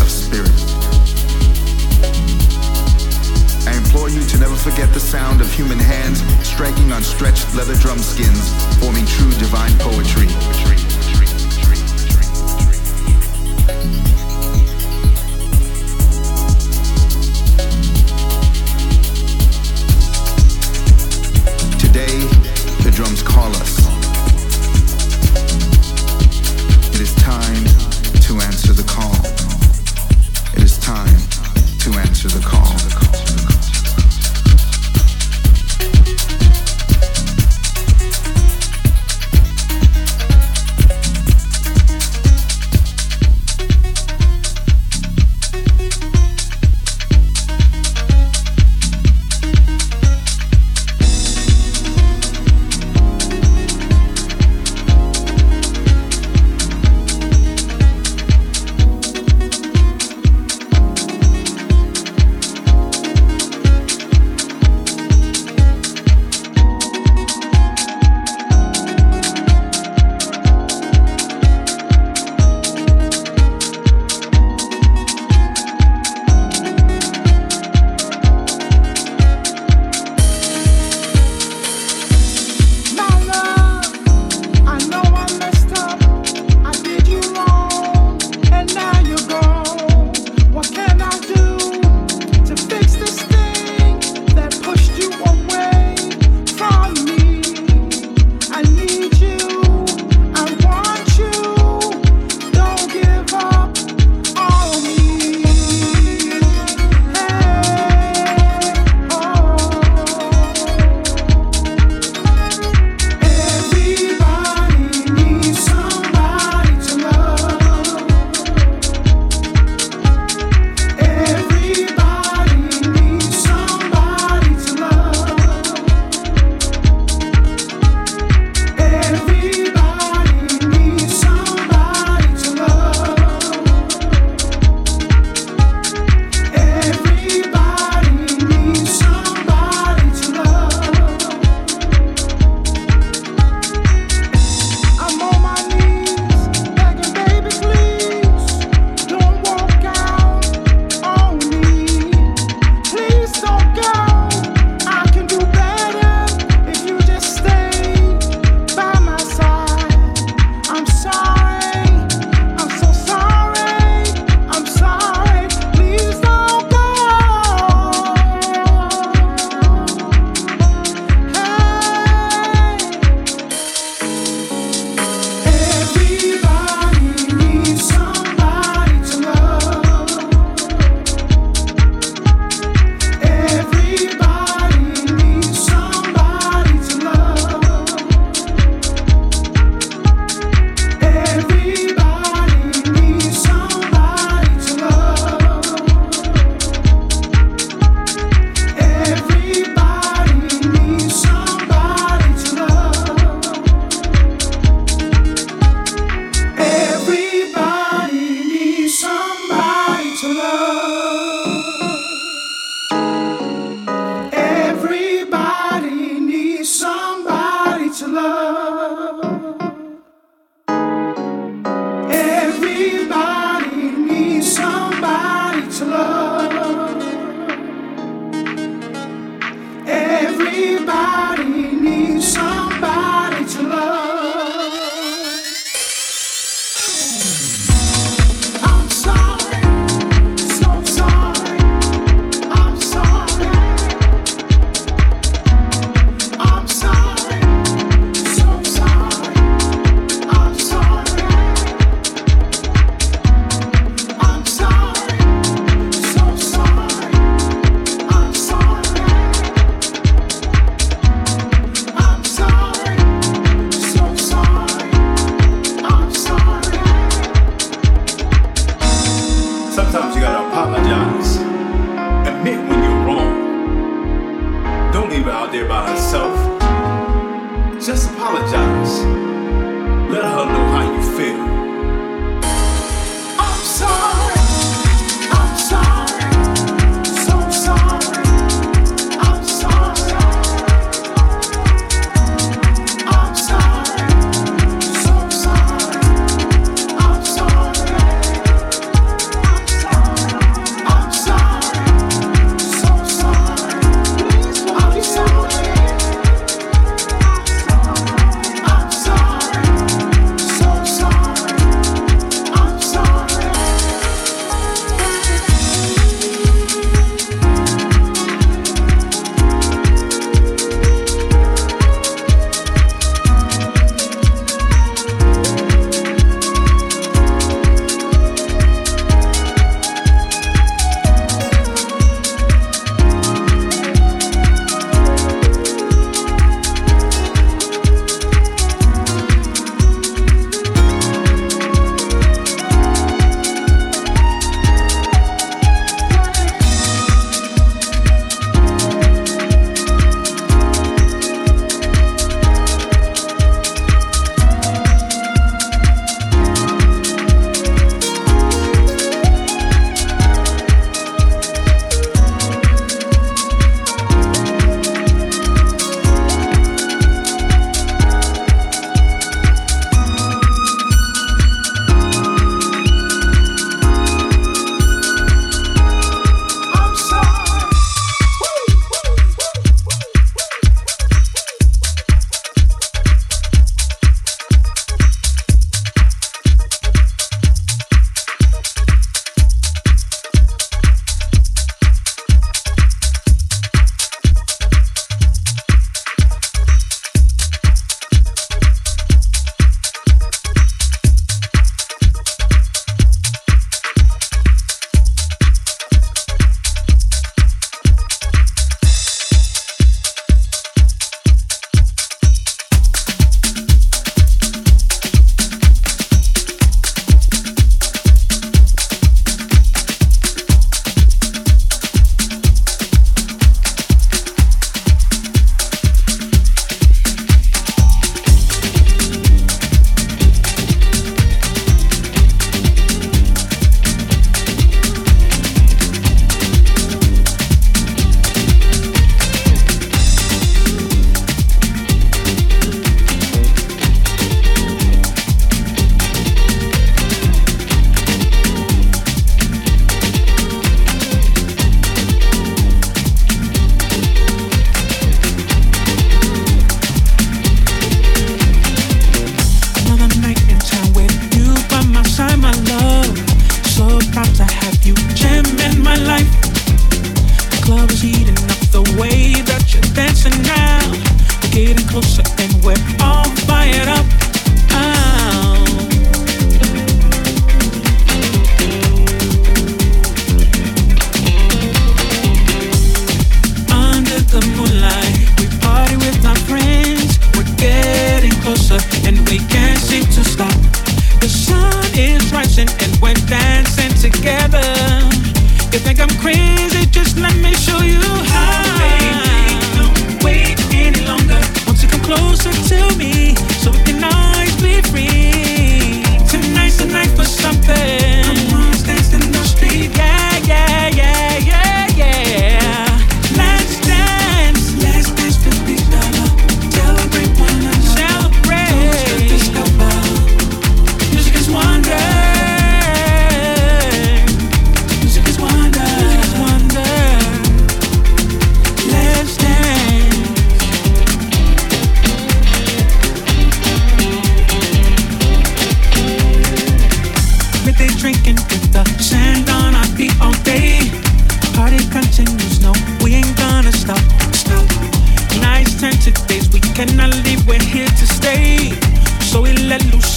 Of spirit. I implore you to never forget the sound of human hands striking on stretched leather drum skins, forming true divine poetry.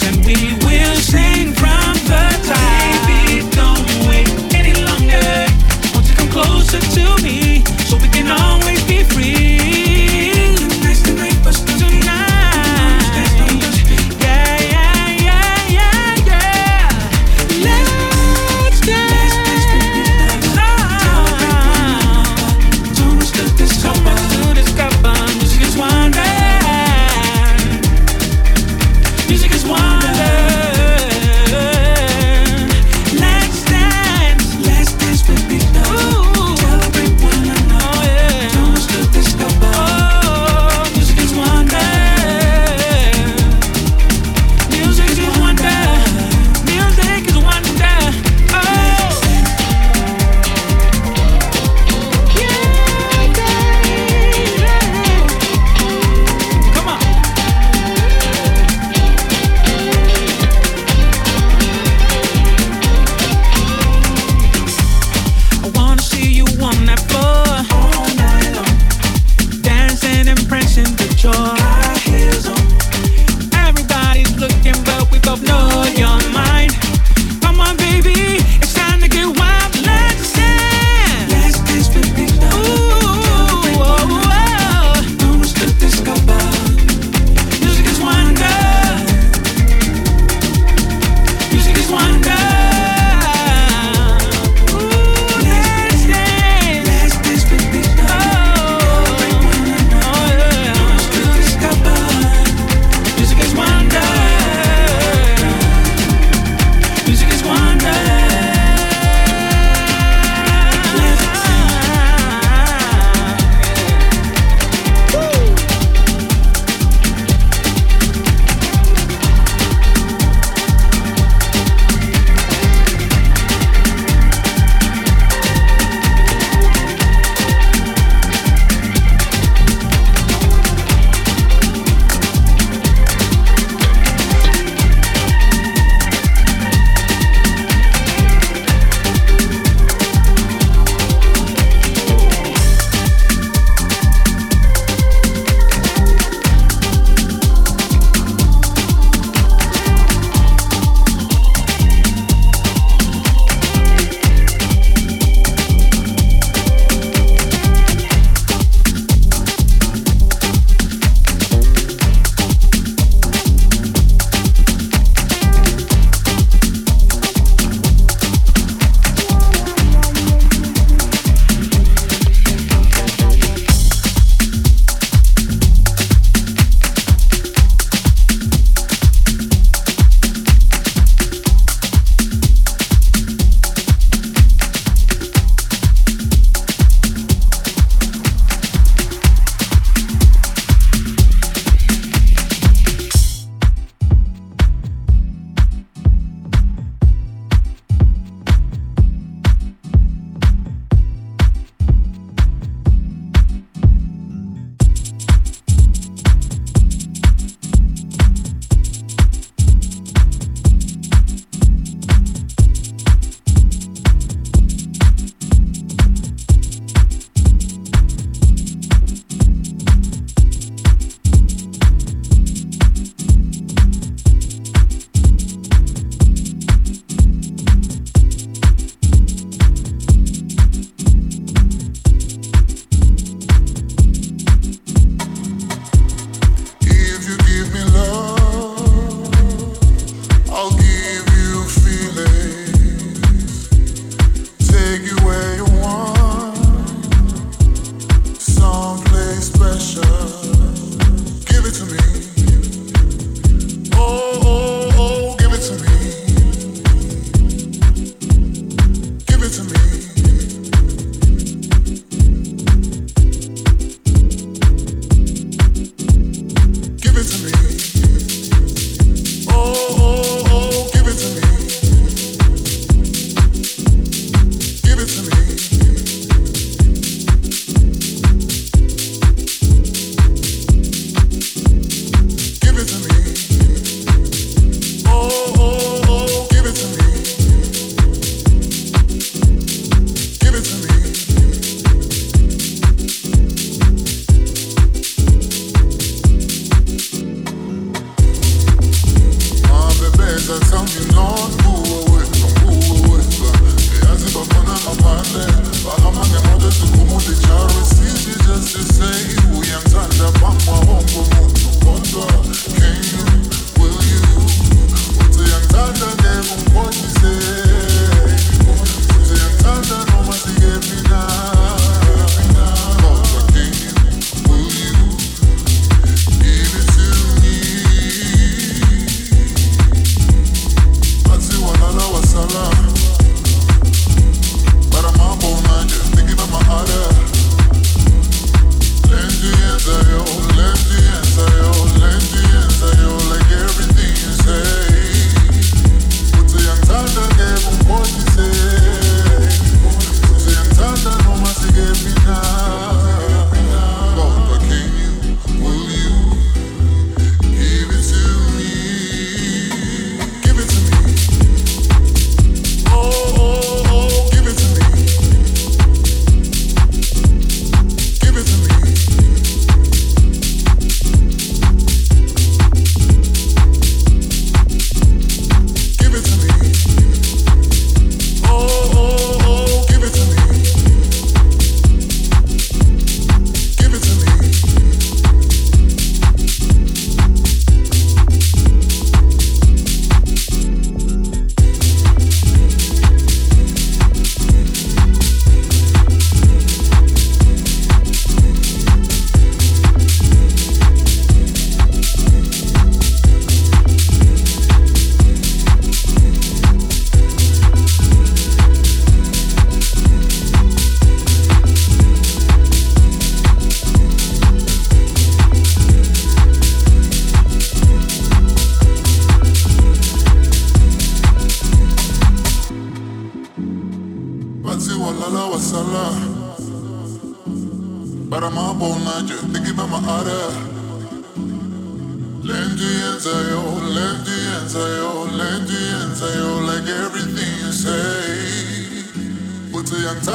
Let's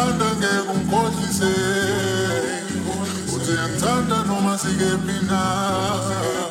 yangithanda ngeke ungikhohlise uthi yangithanda noma sikephi na